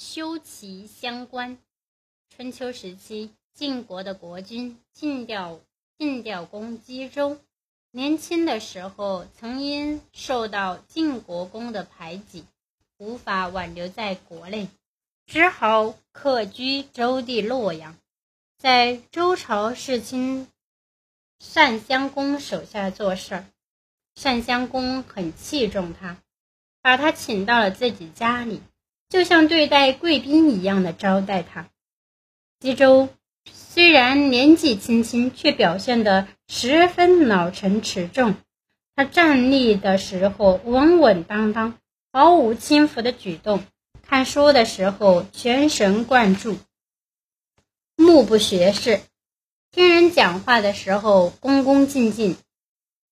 修齐相关。春秋时期，晋国的国君晋调晋调公姬周，年轻的时候曾因受到晋国公的排挤，无法挽留在国内，只好客居周地洛阳，在周朝世卿单襄公手下做事儿。单襄公很器重他，把他请到了自己家里，就像对待贵宾一样的招待他。姬周虽然年纪轻轻，却表现得十分老成持重。他站立的时候稳稳当当，毫无轻浮的举动；看书的时候全神贯注，目不斜视；听人讲话的时候恭恭敬敬。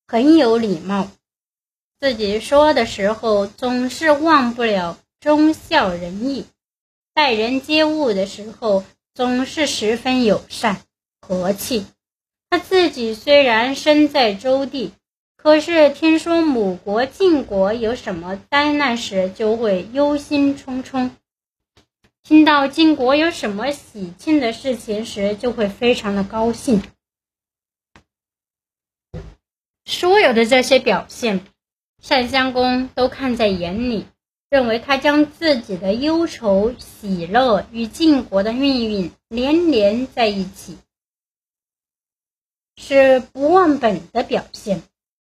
很有礼貌，自己说的时候总是忘不了忠孝仁义，待人接物的时候总是十分友善和气。他自己虽然身在周地，可是听说母国晋国有什么灾难时，就会忧心忡忡；听到晋国有什么喜庆的事情时，就会非常的高兴。所有的这些表现，单襄公都看在眼里，认为他将自己的忧愁、喜乐与晋国的命运连连在一起，是不忘本的表现，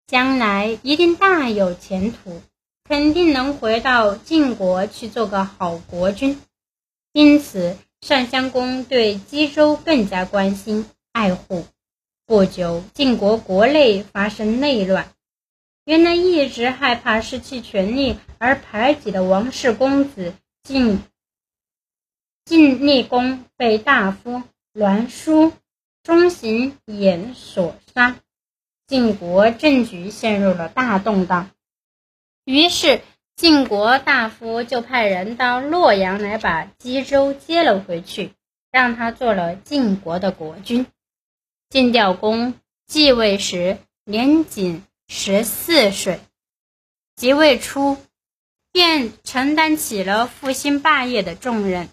将来一定大有前途，肯定能回到晋国去做个好国君。因此，单襄公对姬周更加关心爱护。不久，晋国国内发生内乱。原来一直害怕失去权力而排挤的王室公子晋晋厉公被大夫栾书中行衍所杀，晋国政局陷入了大动荡。于是，晋国大夫就派人到洛阳来把姬周接了回去，让他做了晋国的国君。晋悼公继位时年仅十四岁，即位初便承担起了复兴霸业的重任。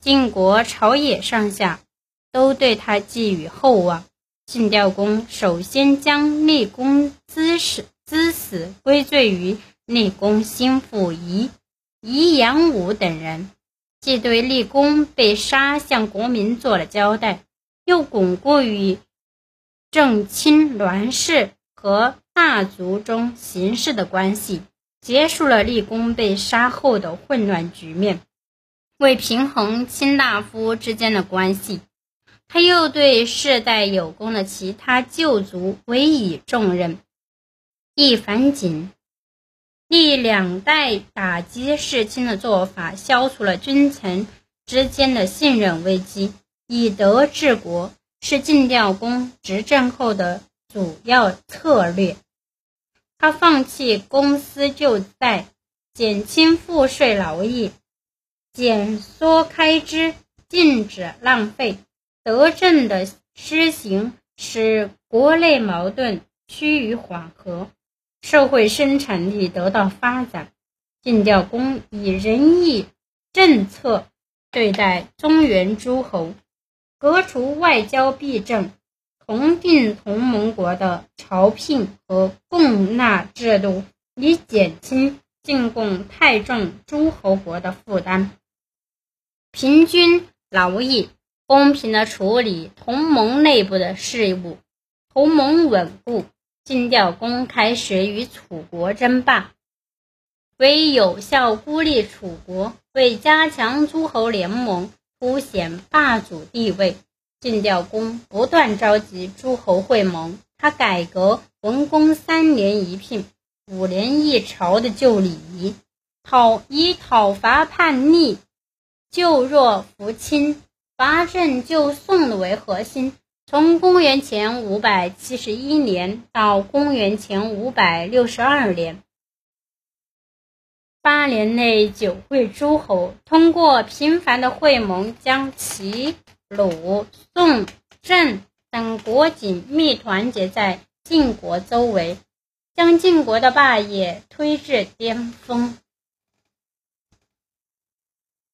晋国朝野上下都对他寄予厚望。晋悼公首先将立功之死之死归罪于立功心腹夷夷阳武等人，既对立功被杀向国民做了交代。又巩固与正亲栾氏和大族中形势的关系，结束了立功被杀后的混乱局面。为平衡卿大夫之间的关系，他又对世代有功的其他旧族委以重任。一反景，立两代打击世卿的做法，消除了君臣之间的信任危机。以德治国是晋悼公执政后的主要策略。他放弃公私旧债，减轻赋税劳役，减缩开支，禁止浪费，德政的施行使国内矛盾趋于缓和，社会生产力得到发展。晋悼公以仁义政策对待中原诸侯。革除外交弊政，同定同盟国的朝聘和贡纳制度，以减轻进贡太重诸侯国的负担，平均劳役，公平的处理同盟内部的事务，同盟稳固。晋悼公开始与楚国争霸，为有效孤立楚国，为加强诸侯联盟。凸显霸主地位，晋悼公不断召集诸侯会盟。他改革文公三年一聘、五年一朝的旧礼仪，讨以讨伐叛逆、救弱扶倾、伐郑救宋的为核心。从公元前五百七十一年到公元前五百六十二年。八年内，九会诸侯通过频繁的会盟，将齐、鲁、宋、郑等国紧密团结在晋国周围，将晋国的霸业推至巅峰。